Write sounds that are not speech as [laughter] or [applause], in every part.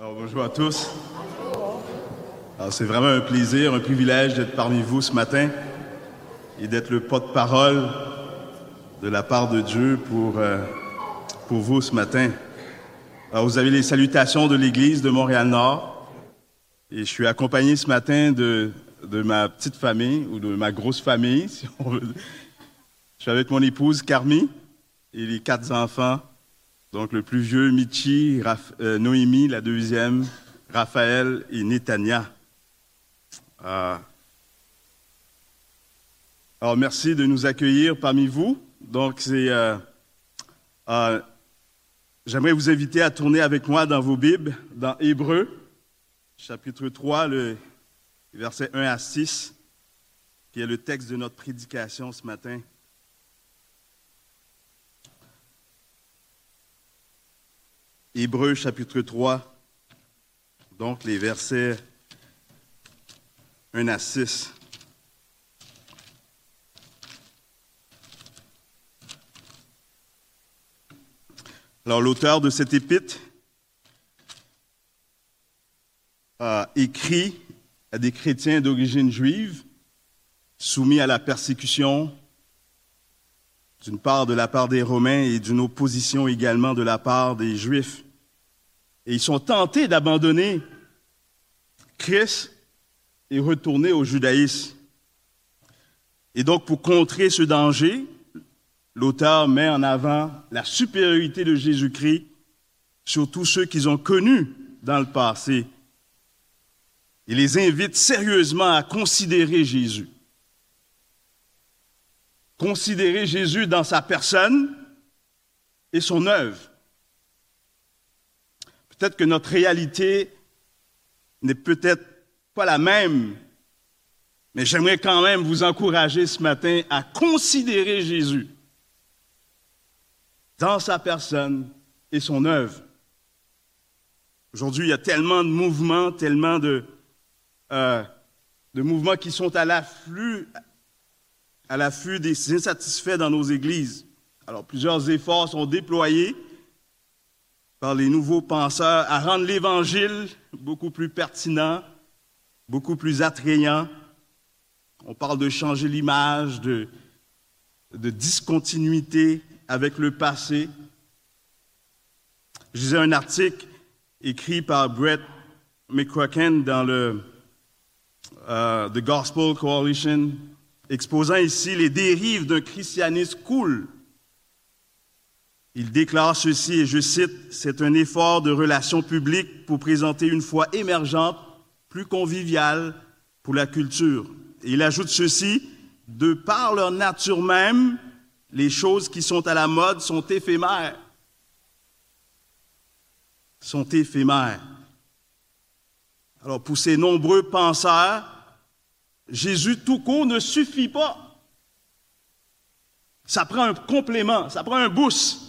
Alors, bonjour à tous. C'est vraiment un plaisir, un privilège d'être parmi vous ce matin et d'être le porte-parole de la part de Dieu pour, euh, pour vous ce matin. Alors, vous avez les salutations de l'Église de Montréal-Nord et je suis accompagné ce matin de, de ma petite famille ou de ma grosse famille. [laughs] Je suis avec mon épouse Carmi et les quatre enfants donc le plus vieux, Michi, euh, Noémie, la deuxième, Raphaël et Netanya. Ah. Alors merci de nous accueillir parmi vous. Donc c'est, euh, euh, j'aimerais vous inviter à tourner avec moi dans vos Bibles, dans Hébreu, chapitre 3, le verset 1 à 6, qui est le texte de notre prédication ce matin. Hébreu chapitre 3, donc les versets 1 à 6. Alors l'auteur de cette épître a écrit à des chrétiens d'origine juive soumis à la persécution d'une part de la part des Romains et d'une opposition également de la part des Juifs. Et ils sont tentés d'abandonner Christ et retourner au judaïsme. Et donc, pour contrer ce danger, l'auteur met en avant la supériorité de Jésus-Christ sur tous ceux qu'ils ont connus dans le passé. Il les invite sérieusement à considérer Jésus. Considérer Jésus dans sa personne et son œuvre. Peut-être que notre réalité n'est peut-être pas la même, mais j'aimerais quand même vous encourager ce matin à considérer Jésus dans sa personne et son œuvre. Aujourd'hui, il y a tellement de mouvements, tellement de, euh, mouvements qui sont à l'afflux, à l'affût des insatisfaits dans nos églises. Alors, plusieurs efforts sont déployés par les nouveaux penseurs à rendre l'Évangile beaucoup plus pertinent, beaucoup plus attrayant. On parle de changer l'image, de, discontinuité avec le passé. Je un article écrit par Brett McCracken dans le euh, The Gospel Coalition, exposant ici les dérives d'un christianisme cool il déclare ceci, et je cite, C'est un effort de relations publiques pour présenter une foi émergente, plus conviviale pour la culture. Et il ajoute ceci, De par leur nature même, les choses qui sont à la mode sont éphémères. Sont éphémères. Alors pour ces nombreux penseurs, Jésus tout court ne suffit pas. Ça prend un complément, ça prend un boost.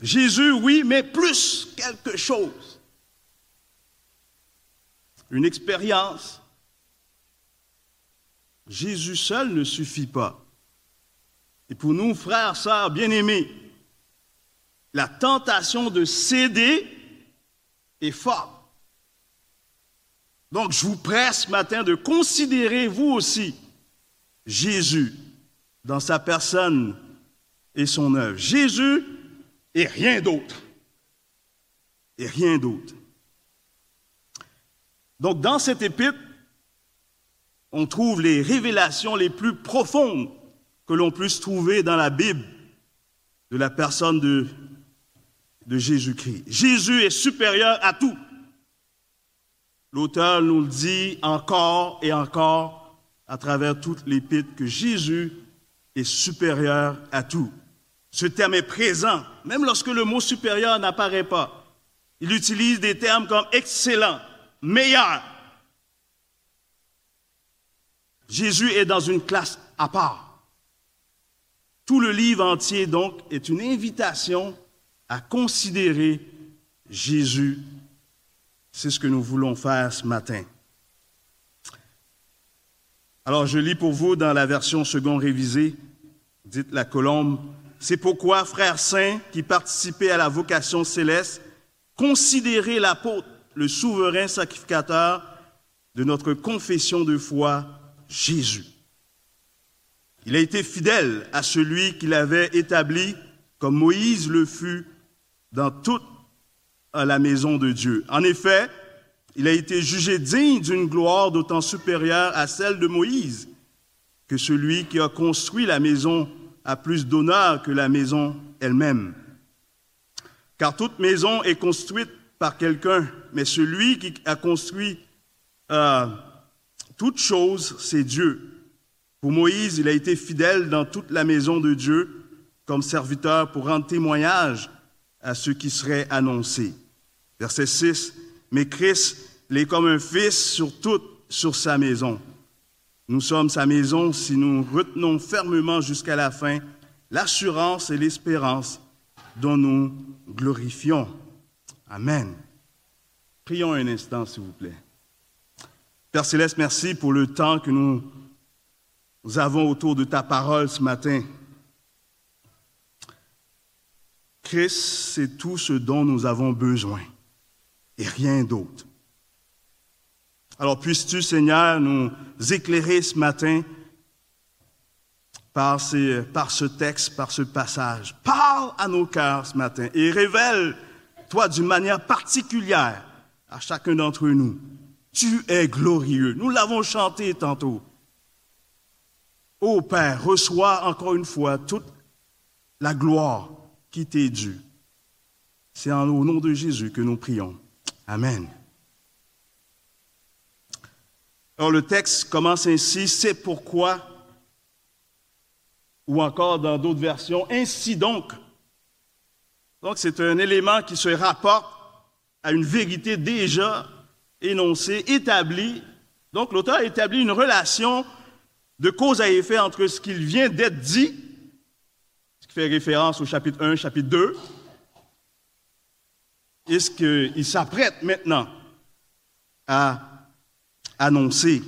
Jésus, oui, mais plus quelque chose. Une expérience. Jésus seul ne suffit pas. Et pour nous, frères, sœurs, bien-aimés, la tentation de céder est forte. Donc, je vous presse ce matin de considérer, vous aussi, Jésus dans sa personne et son œuvre. Jésus et rien d'autre. Et rien d'autre. Donc dans cette épître, on trouve les révélations les plus profondes que l'on puisse trouver dans la Bible de la personne de, de Jésus-Christ. Jésus est supérieur à tout. L'auteur nous le dit encore et encore à travers toute l'épître que Jésus est supérieur à tout. Ce terme est présent, même lorsque le mot supérieur n'apparaît pas. Il utilise des termes comme excellent, meilleur. Jésus est dans une classe à part. Tout le livre entier, donc, est une invitation à considérer Jésus. C'est ce que nous voulons faire ce matin. Alors, je lis pour vous dans la version second révisée, dites la colombe, c'est pourquoi, frères saints qui participez à la vocation céleste, considérez l'apôtre, le souverain sacrificateur de notre confession de foi, Jésus. Il a été fidèle à celui qu'il avait établi, comme Moïse le fut dans toute la maison de Dieu. En effet, il a été jugé digne d'une gloire d'autant supérieure à celle de Moïse que celui qui a construit la maison a plus d'honneur que la maison elle-même. Car toute maison est construite par quelqu'un, mais celui qui a construit euh, toute chose, c'est Dieu. Pour Moïse, il a été fidèle dans toute la maison de Dieu comme serviteur pour rendre témoignage à ce qui serait annoncé. Verset 6. Mais Christ l'est comme un fils sur toute, sur sa maison. Nous sommes sa maison si nous retenons fermement jusqu'à la fin l'assurance et l'espérance dont nous glorifions. Amen. Prions un instant, s'il vous plaît. Père Céleste, merci pour le temps que nous, nous avons autour de ta parole ce matin. Christ, c'est tout ce dont nous avons besoin et rien d'autre. Alors puisses-tu, Seigneur, nous éclairer ce matin par, par ce texte, par ce passage? Parle à nos cœurs ce matin et révèle-toi d'une manière particulière à chacun d'entre nous. Tu es glorieux. Nous l'avons chanté tantôt. Ô Père, reçois encore une fois toute la gloire qui t'est due. C'est au nom de Jésus que nous prions. Amen. Alors le texte commence ainsi, c'est pourquoi, ou encore dans d'autres versions, ainsi donc. Donc c'est un élément qui se rapporte à une vérité déjà énoncée, établie. Donc l'auteur a établi une relation de cause à effet entre ce qu'il vient d'être dit, ce qui fait référence au chapitre 1, chapitre 2, et ce qu'il s'apprête maintenant à annoncé.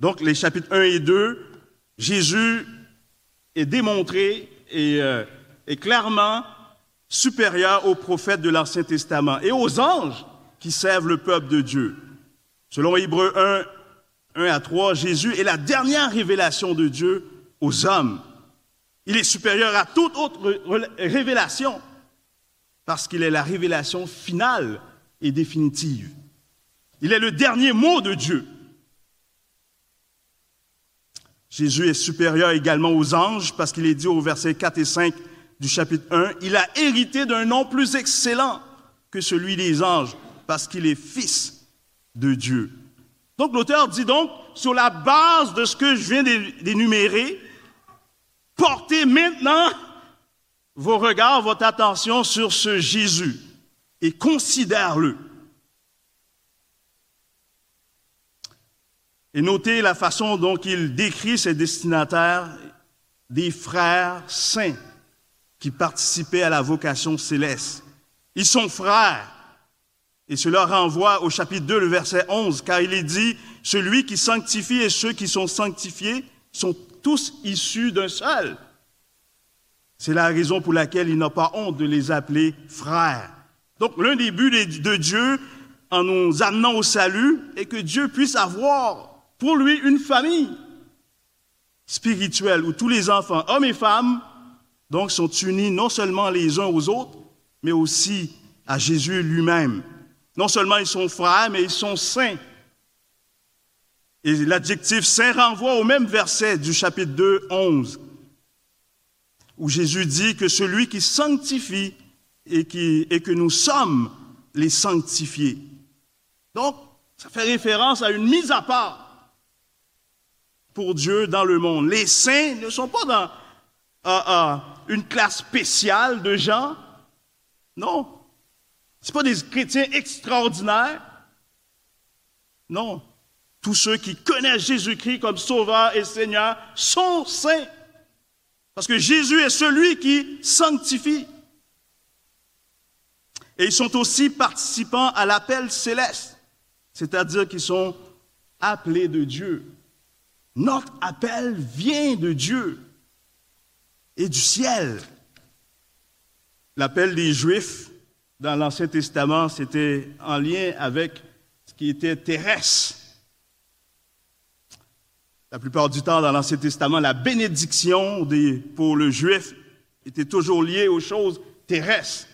Donc, les chapitres 1 et 2, Jésus est démontré et euh, est clairement supérieur aux prophètes de l'Ancien Testament et aux anges qui servent le peuple de Dieu. Selon Hébreu 1, 1 à 3, Jésus est la dernière révélation de Dieu aux hommes. Il est supérieur à toute autre révélation parce qu'il est la révélation finale et définitive. Il est le dernier mot de Dieu. Jésus est supérieur également aux anges parce qu'il est dit au verset 4 et 5 du chapitre 1, il a hérité d'un nom plus excellent que celui des anges parce qu'il est fils de Dieu. Donc l'auteur dit donc, sur la base de ce que je viens d'énumérer, portez maintenant vos regards, votre attention sur ce Jésus et considère-le. Et notez la façon dont il décrit ses destinataires, des frères saints qui participaient à la vocation céleste. Ils sont frères. Et cela renvoie au chapitre 2, le verset 11, car il est dit, celui qui sanctifie et ceux qui sont sanctifiés sont tous issus d'un seul. C'est la raison pour laquelle il n'a pas honte de les appeler frères. Donc l'un des buts de Dieu en nous amenant au salut est que Dieu puisse avoir pour lui une famille spirituelle où tous les enfants, hommes et femmes, donc sont unis non seulement les uns aux autres, mais aussi à Jésus lui-même. Non seulement ils sont frères, mais ils sont saints. Et l'adjectif saint renvoie au même verset du chapitre 2, 11, où Jésus dit que celui qui sanctifie et, que nous sommes les sanctifiés. Donc, ça fait référence à une mise à part pour Dieu dans le monde. Les saints ne sont pas dans une classe spéciale de gens. Non. Ce pas des chrétiens extraordinaires. Non. Tous ceux qui connaissent Jésus-Christ comme Sauveur et Seigneur sont saints. Parce que Jésus est celui qui sanctifie. Et ils sont aussi participants à l'appel céleste, c'est-à-dire qu'ils sont appelés de Dieu. Notre appel vient de Dieu et du ciel. L'appel des Juifs dans l'Ancien Testament, c'était en lien avec ce qui était terrestre. La plupart du temps, dans l'Ancien Testament, la bénédiction pour le juif était toujours liée aux choses terrestres.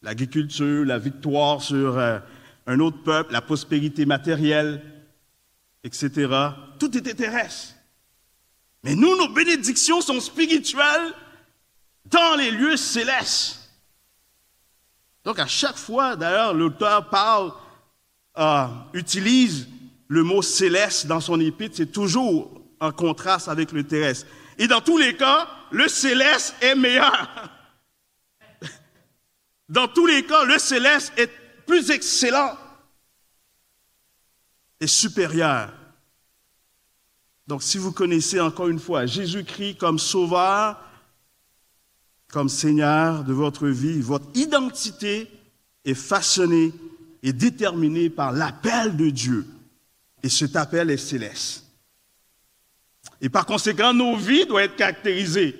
L'agriculture, la victoire sur euh, un autre peuple, la prospérité matérielle, etc. Tout était terrestre. Mais nous, nos bénédictions sont spirituelles dans les lieux célestes. Donc à chaque fois, d'ailleurs, l'auteur parle, euh, utilise le mot céleste dans son épître, c'est toujours en contraste avec le terrestre. Et dans tous les cas, le céleste est meilleur. [laughs] Dans tous les cas, le céleste est plus excellent et supérieur. Donc si vous connaissez encore une fois Jésus-Christ comme sauveur, comme Seigneur de votre vie, votre identité est façonnée et déterminée par l'appel de Dieu. Et cet appel est céleste. Et par conséquent, nos vies doivent être caractérisées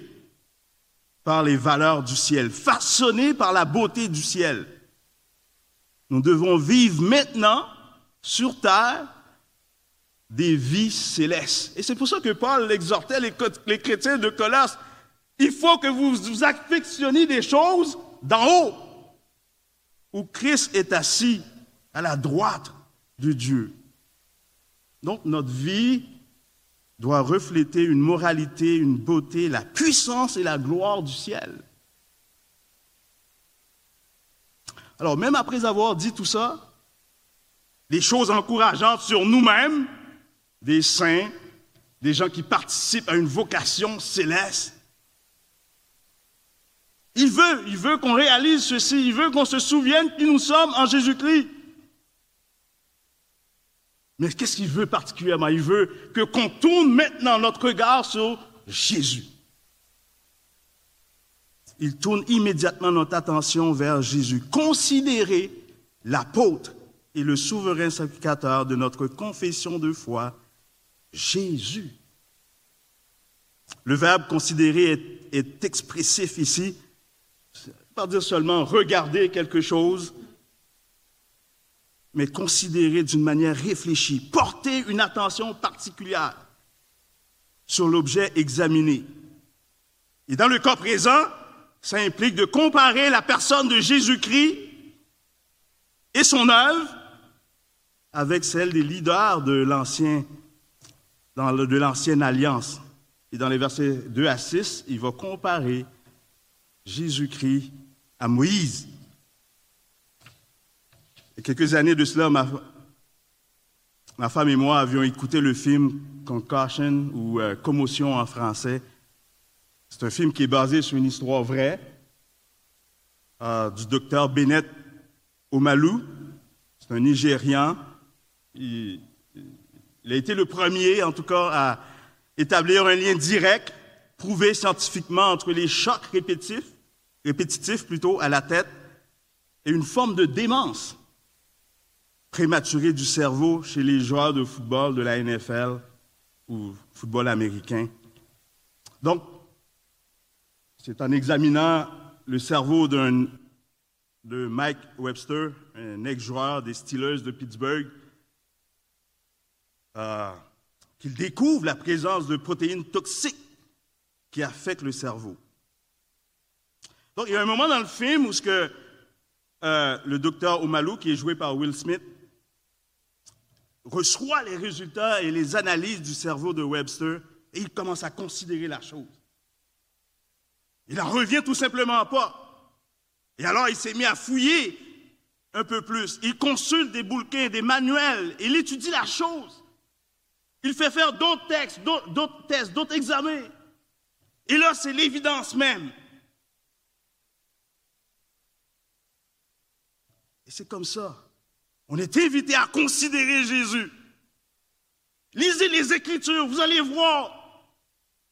par les valeurs du ciel, façonnées par la beauté du ciel. Nous devons vivre maintenant sur terre des vies célestes. Et c'est pour ça que Paul exhortait les, les chrétiens de Colosse. Il faut que vous vous affectionniez des choses d'en haut, où Christ est assis à la droite de Dieu. Donc notre vie doit refléter une moralité, une beauté, la puissance et la gloire du ciel. Alors même après avoir dit tout ça, des choses encourageantes sur nous-mêmes, des saints, des gens qui participent à une vocation céleste, il veut, il veut qu'on réalise ceci, il veut qu'on se souvienne qui nous sommes en Jésus-Christ. Mais qu'est-ce qu'il veut particulièrement? Il veut que qu'on tourne maintenant notre regard sur Jésus. Il tourne immédiatement notre attention vers Jésus. Considérez l'apôtre et le souverain sacrificateur de notre confession de foi, Jésus. Le verbe considérer est, expressif ici, pas dire seulement regarder quelque chose, mais considérer d'une manière réfléchie, porter une attention particulière sur l'objet examiné. Et dans le cas présent, ça implique de comparer la personne de Jésus-Christ et son œuvre avec celle des leaders de l'ancien, de l'ancienne alliance. Et dans les versets 2 à 6, il va comparer Jésus-Christ à Moïse. Quelques années de cela, ma, femme et moi avions écouté le film Concussion ou euh, Commotion en français. C'est un film qui est basé sur une histoire vraie euh, du docteur Bennett Omalu. C'est un Nigérian. Il, il, a été le premier, en tout cas, à établir un lien direct, prouvé scientifiquement, entre les chocs répétitifs, répétitifs plutôt, à la tête et une forme de démence prématuré du cerveau chez les joueurs de football de la NFL ou football américain. Donc, c'est en examinant le cerveau de Mike Webster, un ex-joueur des Steelers de Pittsburgh, euh, qu'il découvre la présence de protéines toxiques qui affectent le cerveau. Donc, il y a un moment dans le film où ce que, euh, le docteur Omalu, qui est joué par Will Smith, reçoit les résultats et les analyses du cerveau de Webster et il commence à considérer la chose. Il n'en revient tout simplement pas. Et alors il s'est mis à fouiller un peu plus. Il consulte des bouquins, des manuels, il étudie la chose. Il fait faire d'autres textes, d'autres tests, d'autres examens. Et là, c'est l'évidence même. Et c'est comme ça on est invité à considérer Jésus. Lisez les Écritures, vous allez voir,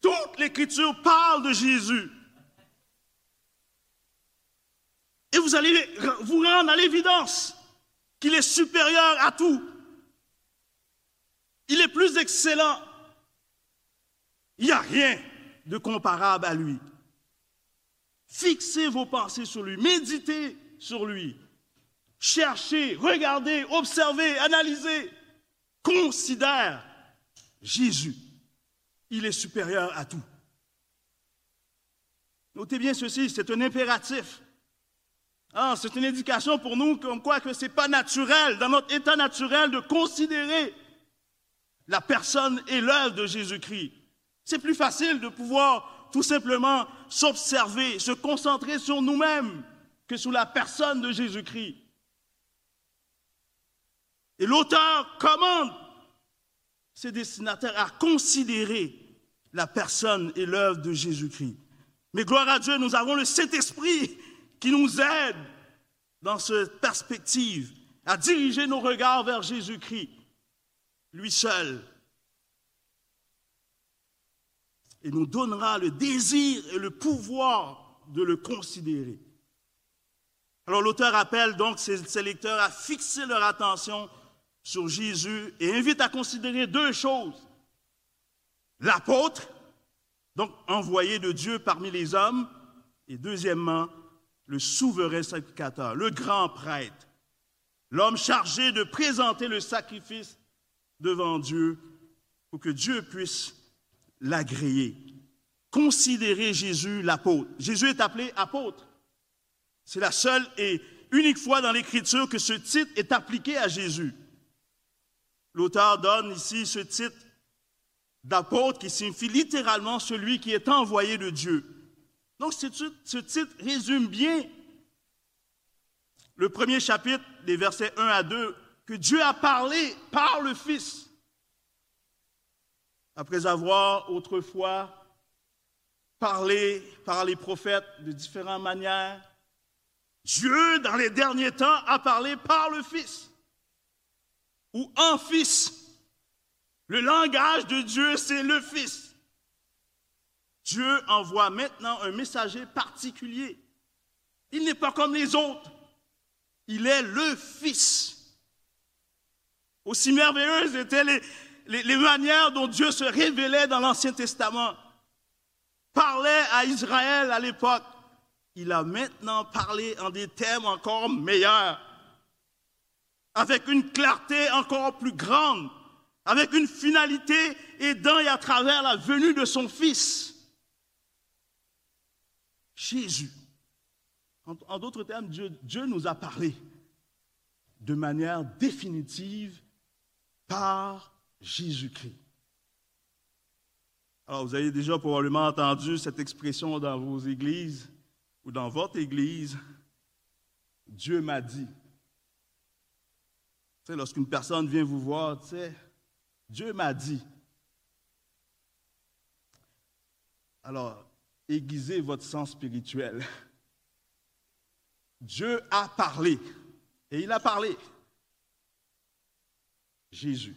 toute l'Écriture parle de Jésus. Et vous allez vous rendre à l'évidence qu'il est supérieur à tout. Il est plus excellent. Il n'y a rien de comparable à lui. Fixez vos pensées sur lui, méditez sur lui. Cherchez, regardez, observez, analysez. Considère Jésus. Il est supérieur à tout. Notez bien ceci, c'est un impératif. Ah, c'est une indication pour nous comme quoi que ce n'est pas naturel, dans notre état naturel, de considérer la personne et l'œuvre de Jésus-Christ. C'est plus facile de pouvoir tout simplement s'observer, se concentrer sur nous-mêmes que sur la personne de Jésus-Christ. Et l'auteur commande ses destinataires à considérer la personne et l'œuvre de Jésus-Christ. Mais gloire à Dieu, nous avons le Saint-Esprit qui nous aide dans cette perspective à diriger nos regards vers Jésus-Christ, lui seul. Et nous donnera le désir et le pouvoir de le considérer. Alors l'auteur appelle donc ses, lecteurs à fixer leur attention sur Jésus et invite à considérer deux choses. L'apôtre, donc envoyé de Dieu parmi les hommes, et deuxièmement, le souverain sacrificateur, le grand prêtre, l'homme chargé de présenter le sacrifice devant Dieu pour que Dieu puisse l'agréer. Considérez Jésus l'apôtre. Jésus est appelé apôtre. C'est la seule et unique fois dans l'Écriture que ce titre est appliqué à Jésus. L'auteur donne ici ce titre d'apôtre qui signifie littéralement celui qui est envoyé de Dieu. Donc ce titre résume bien le premier chapitre des versets 1 à 2 que Dieu a parlé par le Fils. Après avoir autrefois parlé par les prophètes de différentes manières, Dieu, dans les derniers temps, a parlé par le Fils ou en Fils. Le langage de Dieu, c'est le Fils. Dieu envoie maintenant un messager particulier. Il n'est pas comme les autres. Il est le Fils. Aussi merveilleuses étaient les, les, manières dont Dieu se révélait dans l'Ancien Testament. Parlait à Israël à l'époque. Il a maintenant parlé en des thèmes encore meilleurs, avec une clarté encore plus grande avec une finalité aidant et à travers la venue de son Fils. Jésus. En, d'autres termes, Dieu, Dieu nous a parlé de manière définitive par Jésus-Christ. Alors, vous avez déjà probablement entendu cette expression dans vos églises ou dans votre église. Dieu m'a dit. Lorsqu'une personne vient vous voir, tu Dieu m'a dit. Alors, aiguisez votre sens spirituel. Dieu a parlé. Et il a parlé. Jésus.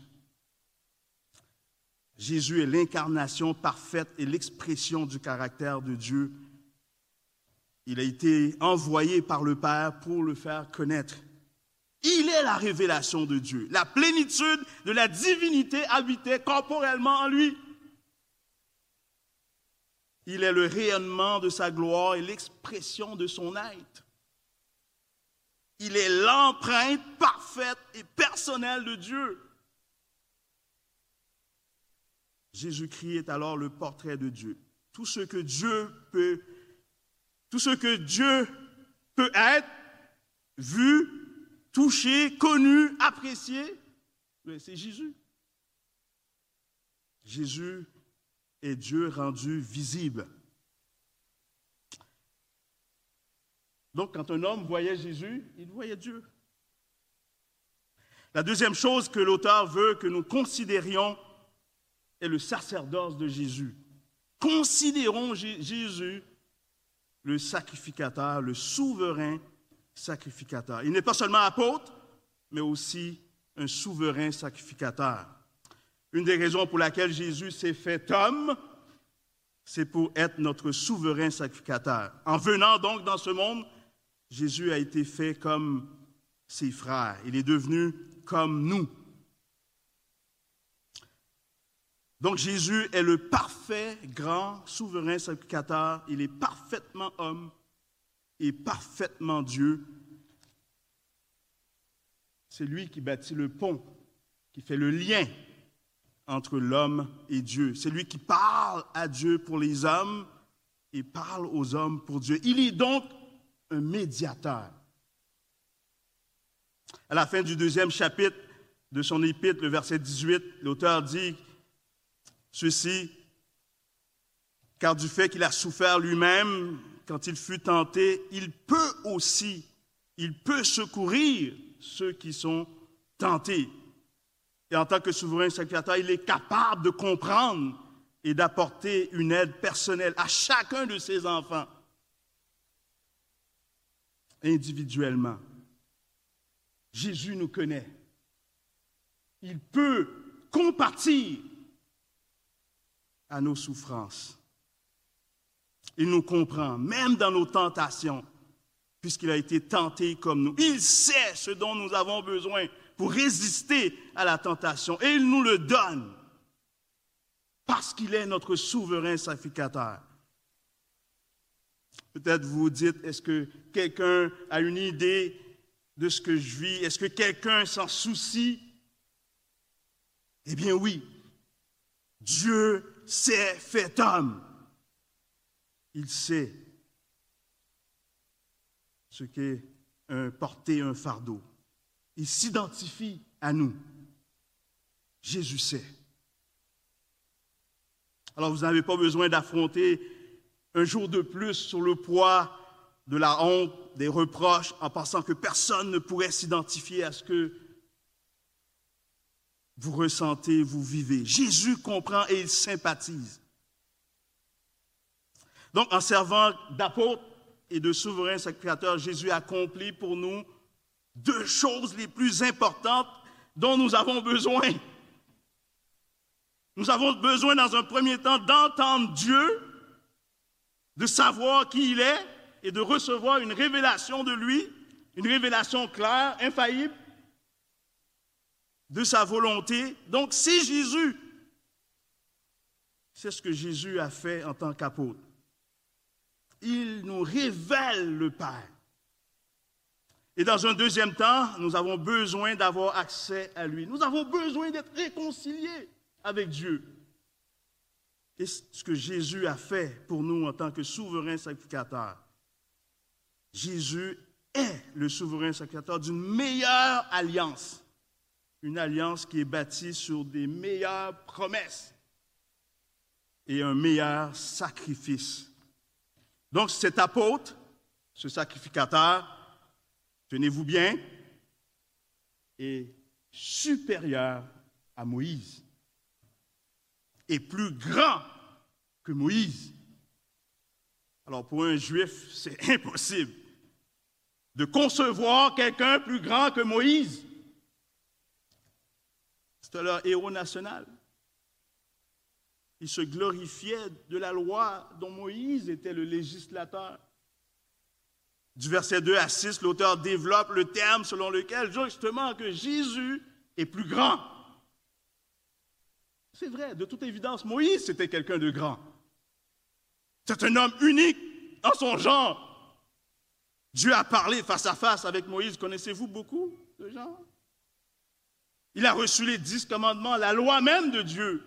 Jésus est l'incarnation parfaite et l'expression du caractère de Dieu. Il a été envoyé par le Père pour le faire connaître. Il est la révélation de Dieu. La plénitude de la divinité habitait corporellement en lui. Il est le rayonnement de sa gloire et l'expression de son être. Il est l'empreinte parfaite et personnelle de Dieu. Jésus-Christ est alors le portrait de Dieu. Tout ce que Dieu peut, tout ce que Dieu peut être, vu, touché, connu, apprécié, c'est Jésus. Jésus est Dieu rendu visible. Donc, quand un homme voyait Jésus, il voyait Dieu. La deuxième chose que l'auteur veut que nous considérions est le sacerdoce de Jésus. Considérons Jésus le sacrificateur, le souverain sacrificateur. Il n'est pas seulement apôtre, mais aussi un souverain sacrificateur. Une des raisons pour laquelle Jésus s'est fait homme, c'est pour être notre souverain sacrificateur. En venant donc dans ce monde, Jésus a été fait comme ses frères. Il est devenu comme nous. Donc Jésus est le parfait, grand, souverain sacrificateur. Il est parfaitement homme et parfaitement Dieu. C'est lui qui bâtit le pont, qui fait le lien entre l'homme et Dieu. C'est lui qui parle à Dieu pour les hommes et parle aux hommes pour Dieu. Il est donc un médiateur. À la fin du deuxième chapitre de son épître, le verset 18, l'auteur dit ceci, car du fait qu'il a souffert lui-même quand il fut tenté, il peut aussi, il peut secourir ceux qui sont tentés. Et en tant que souverain sacrificateur, il est capable de comprendre et d'apporter une aide personnelle à chacun de ses enfants, individuellement. Jésus nous connaît. Il peut compatir à nos souffrances. Il nous comprend, même dans nos tentations, puisqu'il a été tenté comme nous. Il sait ce dont nous avons besoin pour résister à la tentation et il nous le donne parce qu'il est notre souverain sacrificateur. Peut-être vous dites, est-ce que quelqu'un a une idée de ce que je vis? Est-ce que quelqu'un s'en soucie? Eh bien oui, Dieu s'est fait homme. Il sait ce qu'est porter un fardeau. Il s'identifie à nous. Jésus sait. Alors vous n'avez pas besoin d'affronter un jour de plus sur le poids de la honte, des reproches, en pensant que personne ne pourrait s'identifier à ce que vous ressentez, vous vivez. Jésus comprend et il sympathise. Donc, en servant d'apôtre et de souverain sacrificateur, Jésus accomplit pour nous deux choses les plus importantes dont nous avons besoin. Nous avons besoin, dans un premier temps, d'entendre Dieu, de savoir qui il est et de recevoir une révélation de lui, une révélation claire, infaillible, de sa volonté. Donc, si Jésus, c'est ce que Jésus a fait en tant qu'apôtre, il nous révèle le Père. Et dans un deuxième temps, nous avons besoin d'avoir accès à lui. Nous avons besoin d'être réconciliés avec Dieu. Et ce que Jésus a fait pour nous en tant que souverain sacrificateur. Jésus est le souverain sacrificateur d'une meilleure alliance une alliance qui est bâtie sur des meilleures promesses et un meilleur sacrifice. Donc cet apôtre, ce sacrificateur, tenez-vous bien, est supérieur à Moïse et plus grand que Moïse. Alors pour un juif, c'est [laughs] impossible de concevoir quelqu'un plus grand que Moïse. C'était leur héros national. Ils se glorifiaient de la loi dont Moïse était le législateur. Du verset 2 à 6, l'auteur développe le terme selon lequel, justement, que Jésus est plus grand. C'est vrai, de toute évidence, Moïse, c'était quelqu'un de grand. C'est un homme unique en son genre. Dieu a parlé face à face avec Moïse. Connaissez-vous beaucoup de gens? Il a reçu les dix commandements, la loi même de Dieu.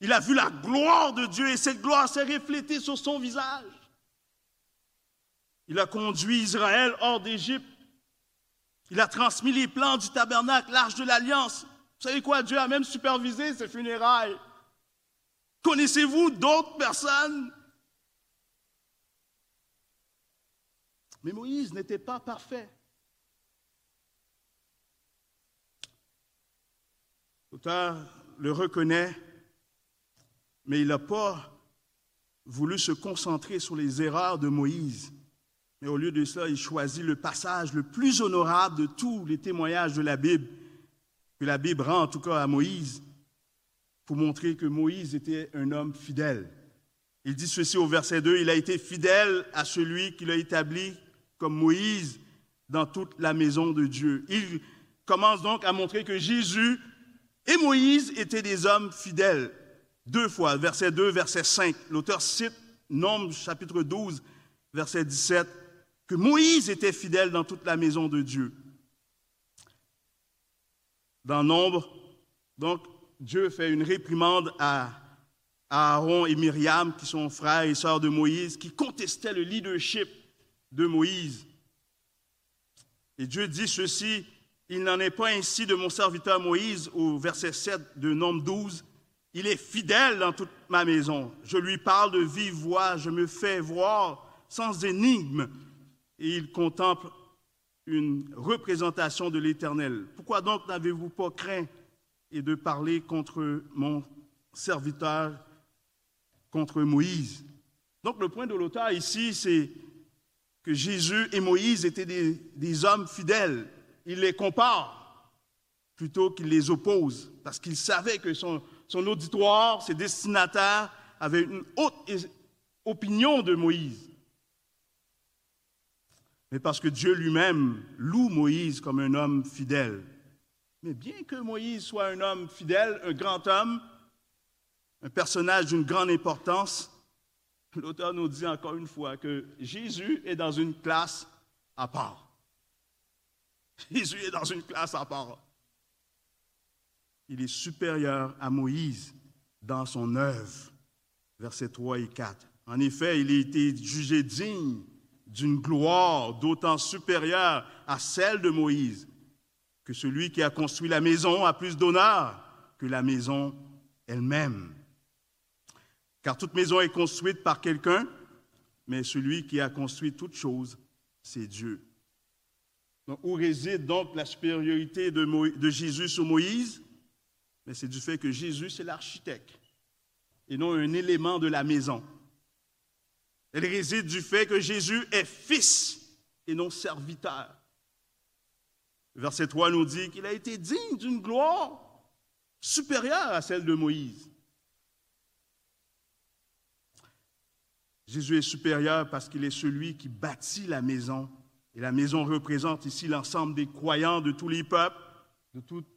Il a vu la gloire de Dieu et cette gloire s'est reflétée sur son visage. Il a conduit Israël hors d'Égypte. Il a transmis les plans du tabernacle, l'arche de l'alliance. Vous savez quoi? Dieu a même supervisé ses funérailles. Connaissez-vous d'autres personnes? Mais Moïse n'était pas parfait. L'auteur le reconnaît, mais il n'a pas voulu se concentrer sur les erreurs de Moïse. Mais au lieu de cela, il choisit le passage le plus honorable de tous les témoignages de la Bible, que la Bible rend en tout cas à Moïse, pour montrer que Moïse était un homme fidèle. Il dit ceci au verset 2, il a été fidèle à celui qui l'a établi comme Moïse dans toute la maison de Dieu. Il commence donc à montrer que Jésus et Moïse étaient des hommes fidèles. Deux fois, verset 2, verset 5. L'auteur cite Nombre chapitre 12, verset 17, que Moïse était fidèle dans toute la maison de Dieu. Dans Nombre, donc, Dieu fait une réprimande à Aaron et Myriam, qui sont frères et sœurs de Moïse, qui contestaient le leadership de Moïse. Et Dieu dit ceci, il n'en est pas ainsi de mon serviteur Moïse, au verset 7 de Nombre 12. Il est fidèle dans toute ma maison. Je lui parle de vive voix, je me fais voir sans énigme. Et il contemple une représentation de l'Éternel. Pourquoi donc n'avez-vous pas craint et de parler contre mon serviteur, contre Moïse? Donc le point de l'auteur ici, c'est que Jésus et Moïse étaient des, des hommes fidèles. Il les compare plutôt qu'il les oppose, parce qu'il savait que son, son auditoire, ses destinataires avaient une haute opinion de Moïse. Mais parce que Dieu lui-même loue Moïse comme un homme fidèle. Mais bien que Moïse soit un homme fidèle, un grand homme, un personnage d'une grande importance, l'auteur nous dit encore une fois que Jésus est dans une classe à part. Jésus est dans une classe à part. Il est supérieur à Moïse dans son œuvre. Versets 3 et 4. En effet, il a été jugé digne d'une gloire d'autant supérieure à celle de Moïse que celui qui a construit la maison a plus d'honneur que la maison elle-même. Car toute maison est construite par quelqu'un, mais celui qui a construit toute chose, c'est Dieu. où réside donc la supériorité de, Jésus sur Moïse? Mais c'est du fait que Jésus, c'est l'architecte et non un élément de la maison. Elle réside du fait que Jésus est fils et non serviteur. Verset 3 nous dit qu'il a été digne d'une gloire supérieure à celle de Moïse. Jésus est supérieur parce qu'il est celui qui bâtit la maison. Et la maison représente ici l'ensemble des croyants de tous les peuples, de toutes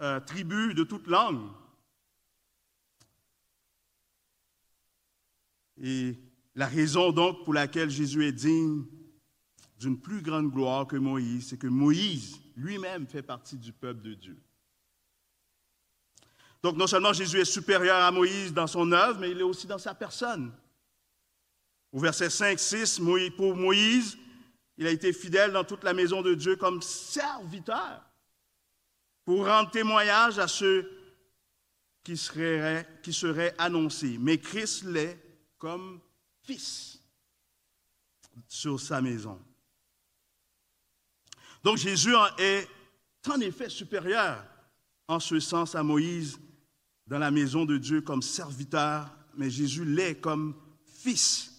euh, tribus, de toutes langues. Et la raison donc pour laquelle Jésus est digne d'une plus grande gloire que Moïse, c'est que Moïse lui-même fait partie du peuple de Dieu. Donc non seulement Jésus est supérieur à Moïse dans son œuvre, mais il est aussi dans sa personne. Au verset 5, 6, pour Moïse, il a été fidèle dans toute la maison de Dieu comme serviteur pour rendre témoignage à ceux qui seraient, qui annoncés. Mais Christ l'est comme fils sur sa maison. Donc Jésus est en effet supérieur en ce sens à Moïse dans la maison de Dieu comme serviteur, mais Jésus l'est comme fils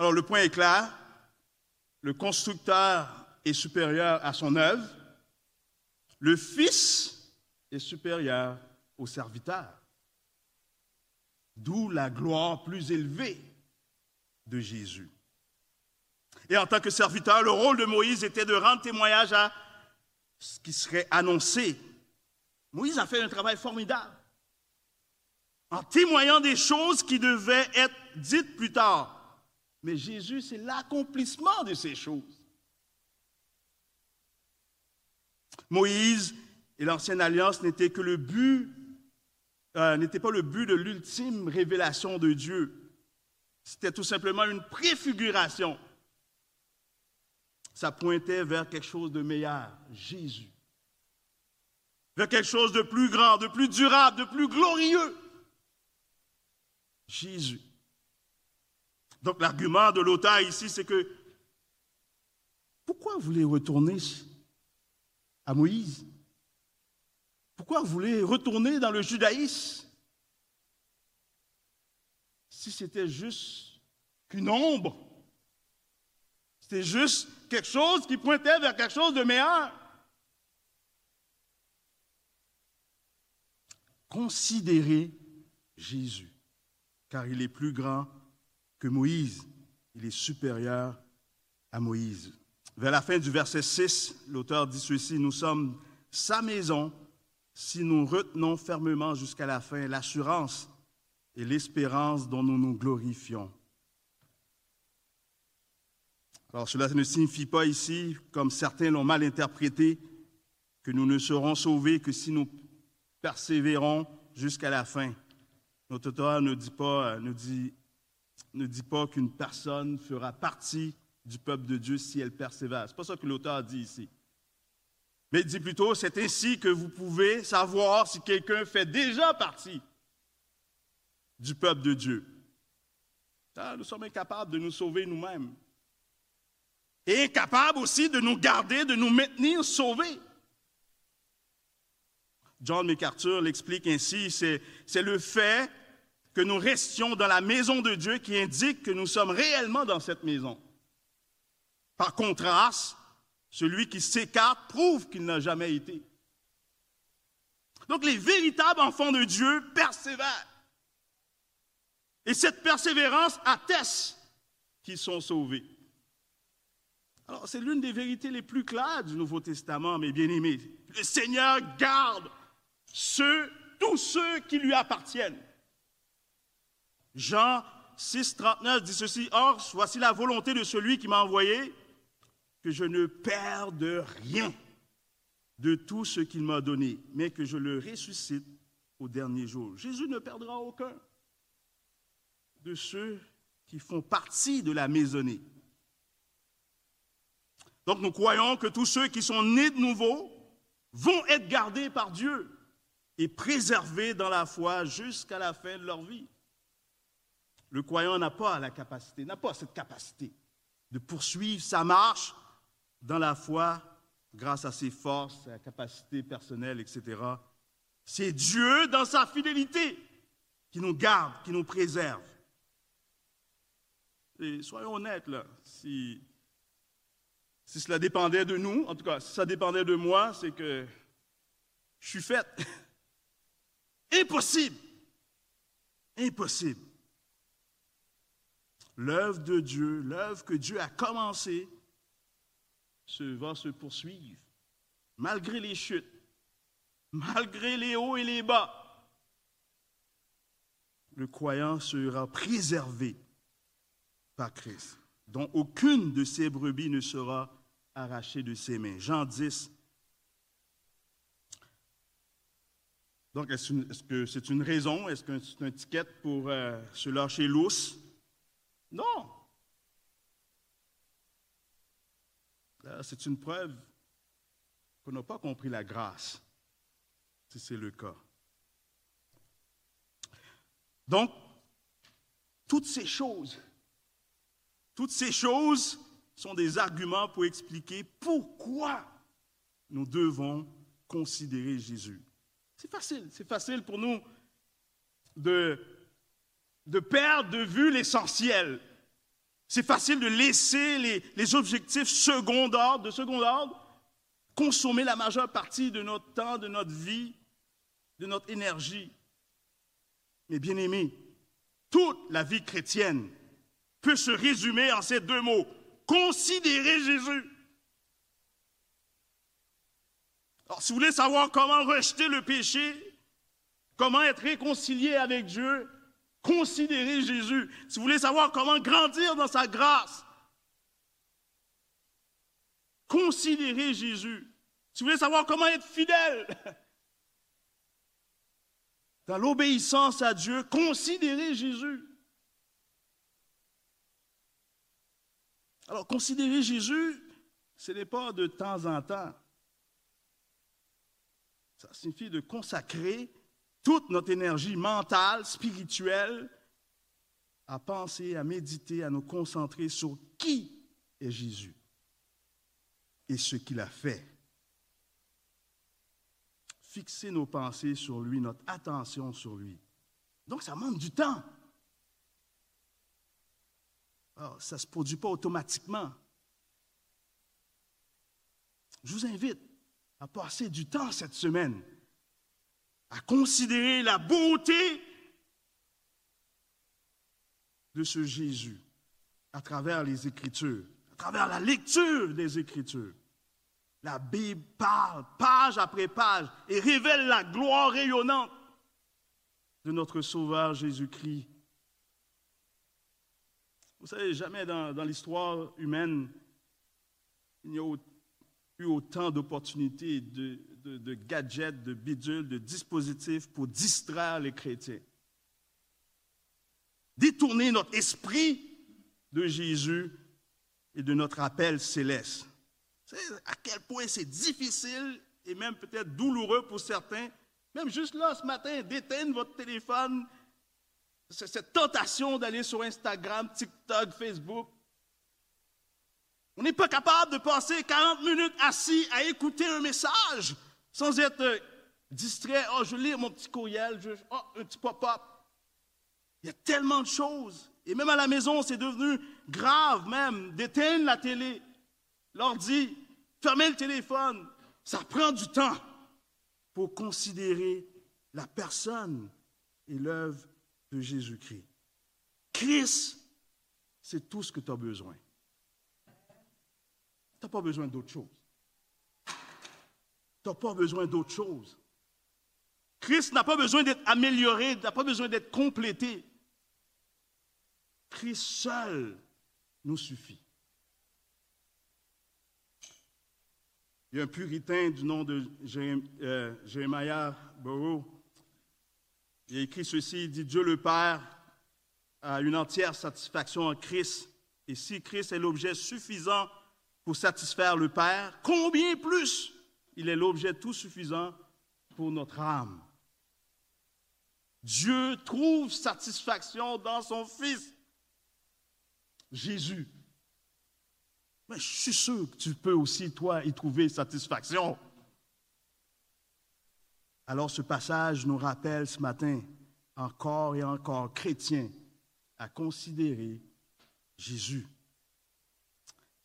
Alors le point est clair, le constructeur est supérieur à son œuvre, le Fils est supérieur au serviteur. D'où la gloire plus élevée de Jésus. Et en tant que serviteur, le rôle de Moïse était de rendre témoignage à ce qui serait annoncé. Moïse a fait un travail formidable en témoignant des choses qui devaient être dites plus tard. Mais Jésus, c'est l'accomplissement de ces choses. Moïse et l'ancienne alliance n'étaient que le but, euh, n'était pas le but de l'ultime révélation de Dieu. C'était tout simplement une préfiguration. Ça pointait vers quelque chose de meilleur, Jésus. Vers quelque chose de plus grand, de plus durable, de plus glorieux. Jésus. Donc l'argument de l'auteur ici, c'est que pourquoi vous voulez retourner à Moïse Pourquoi vous voulez retourner dans le judaïsme Si c'était juste qu'une ombre, c'était juste quelque chose qui pointait vers quelque chose de meilleur. Considérez Jésus, car il est plus grand que Moïse, il est supérieur à Moïse. Vers la fin du verset 6, l'auteur dit ceci, nous sommes sa maison, si nous retenons fermement jusqu'à la fin l'assurance et l'espérance dont nous nous glorifions. Alors cela ne signifie pas ici, comme certains l'ont mal interprété, que nous ne serons sauvés que si nous persévérons jusqu'à la fin. Notre auteur ne dit pas, ne dit, ne dit pas qu'une personne fera partie du peuple de Dieu si elle persévère. Ce n'est pas ça que l'auteur dit ici. Mais il dit plutôt, c'est ainsi que vous pouvez savoir si quelqu'un fait déjà partie du peuple de Dieu. Ah, nous sommes incapables de nous sauver nous-mêmes. Et incapables aussi de nous garder, de nous maintenir sauvés. John MacArthur l'explique ainsi, c'est le fait que nous restions dans la maison de Dieu qui indique que nous sommes réellement dans cette maison. Par contraste, celui qui s'écarte prouve qu'il n'a jamais été. Donc les véritables enfants de Dieu persévèrent. Et cette persévérance atteste qu'ils sont sauvés. Alors c'est l'une des vérités les plus claires du Nouveau Testament, mes bien-aimés. Le Seigneur garde ceux, tous ceux qui lui appartiennent. Jean 6, 39 dit ceci, Or, voici la volonté de celui qui m'a envoyé, que je ne perde rien de tout ce qu'il m'a donné, mais que je le ressuscite au dernier jour. Jésus ne perdra aucun de ceux qui font partie de la maisonnée. Donc nous croyons que tous ceux qui sont nés de nouveau vont être gardés par Dieu et préservés dans la foi jusqu'à la fin de leur vie. Le croyant n'a pas la capacité, n'a pas cette capacité de poursuivre sa marche dans la foi grâce à ses forces, sa capacité personnelle, etc. C'est Dieu, dans sa fidélité, qui nous garde, qui nous préserve. Et soyons honnêtes, là, si, si cela dépendait de nous, en tout cas, si ça dépendait de moi, c'est que je suis faite. [laughs] Impossible. Impossible. L'œuvre de Dieu, l'œuvre que Dieu a commencée, va se poursuivre, malgré les chutes, malgré les hauts et les bas. Le croyant sera préservé par Christ, dont aucune de ses brebis ne sera arrachée de ses mains. Jean 10. Donc, est-ce que c'est une raison? Est-ce que c'est une étiquette pour euh, se lâcher l'os? Non. C'est une preuve qu'on n'a pas compris la grâce, si c'est le cas. Donc, toutes ces choses, toutes ces choses sont des arguments pour expliquer pourquoi nous devons considérer Jésus. C'est facile, c'est facile pour nous de, de perdre de vue l'essentiel c'est facile de laisser les, objectifs second ordre, de second ordre, consommer la majeure partie de notre temps, de notre vie, de notre énergie. Mais bien aimé, toute la vie chrétienne peut se résumer en ces deux mots. Considérer Jésus. Alors, si vous voulez savoir comment rejeter le péché, comment être réconcilié avec Dieu, Considérez Jésus. Si vous voulez savoir comment grandir dans sa grâce, considérez Jésus. Si vous voulez savoir comment être fidèle [laughs] dans l'obéissance à Dieu, considérez Jésus. Alors, considérer Jésus, ce n'est pas de temps en temps. Ça signifie de consacrer toute notre énergie mentale, spirituelle, à penser, à méditer, à nous concentrer sur qui est Jésus et ce qu'il a fait. Fixer nos pensées sur lui, notre attention sur lui. Donc, ça demande du temps. Alors, ça ne se produit pas automatiquement. Je vous invite à passer du temps cette semaine à considérer la beauté de ce Jésus à travers les Écritures, à travers la lecture des Écritures. La Bible parle page après page et révèle la gloire rayonnante de notre Sauveur Jésus-Christ. Vous savez, jamais dans, l'histoire humaine, il n'y a eu autant d'opportunités, de, de, gadgets, de bidules, de dispositifs pour distraire les chrétiens. Détourner notre esprit de Jésus et de notre appel céleste. Savez à quel point c'est difficile et même peut-être douloureux pour certains, même juste là ce matin, d'éteindre votre téléphone, cette tentation d'aller sur Instagram, TikTok, Facebook. On n'est pas capable de passer 40 minutes assis à écouter un message sans être distrait. Oh, je lis mon petit courriel, je, oh, un petit pop-up. Il y a tellement de choses. Et même à la maison, c'est devenu grave même d'éteindre la télé, l'ordi, fermer le téléphone. Ça prend du temps pour considérer la personne et l'œuvre de Jésus-Christ. Christ, c'est tout ce que tu as besoin. Tu n'as pas besoin d'autre chose. N'as pas besoin d'autre chose. Christ n'a pas besoin d'être amélioré, n'a pas besoin d'être complété. Christ seul nous suffit. Il y a un puritain du nom de euh, Jérémia Burrow. Il a écrit ceci, il dit Dieu le Père a une entière satisfaction en Christ. Et si Christ est l'objet suffisant pour satisfaire le Père, combien plus il est l'objet tout suffisant pour notre âme. Dieu trouve satisfaction dans son Fils, Jésus. Mais je suis sûr que tu peux aussi, toi, y trouver satisfaction. Alors ce passage nous rappelle ce matin, encore et encore, chrétiens, à considérer Jésus.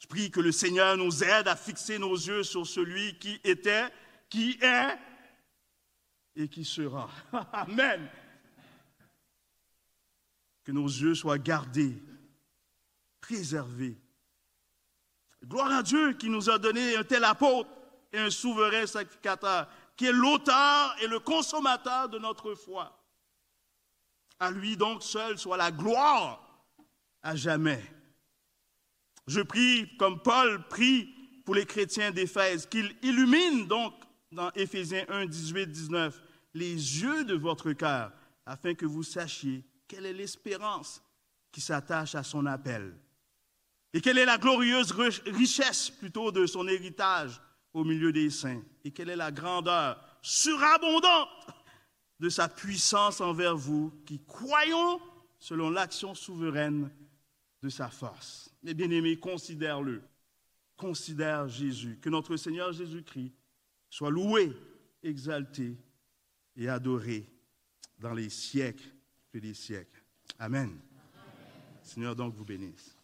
Je prie que le Seigneur nous aide à fixer nos yeux sur celui qui était, qui est et qui sera. [laughs] Amen. Que nos yeux soient gardés, préservés. Gloire à Dieu qui nous a donné un tel apôtre et un souverain sacrificateur, qui est l'auteur et le consommateur de notre foi. À lui donc seul soit la gloire à jamais. Je prie, comme Paul prie pour les chrétiens d'Éphèse, qu'il illumine donc dans Éphésiens 1, 18, 19 les yeux de votre cœur, afin que vous sachiez quelle est l'espérance qui s'attache à son appel et quelle est la glorieuse richesse plutôt de son héritage au milieu des saints et quelle est la grandeur surabondante de sa puissance envers vous qui croyons selon l'action souveraine de sa force. Mes bien-aimés, considère-le. Considère Jésus. Que notre Seigneur Jésus-Christ soit loué, exalté et adoré dans les siècles et les siècles. Amen. Amen. Seigneur donc vous bénisse.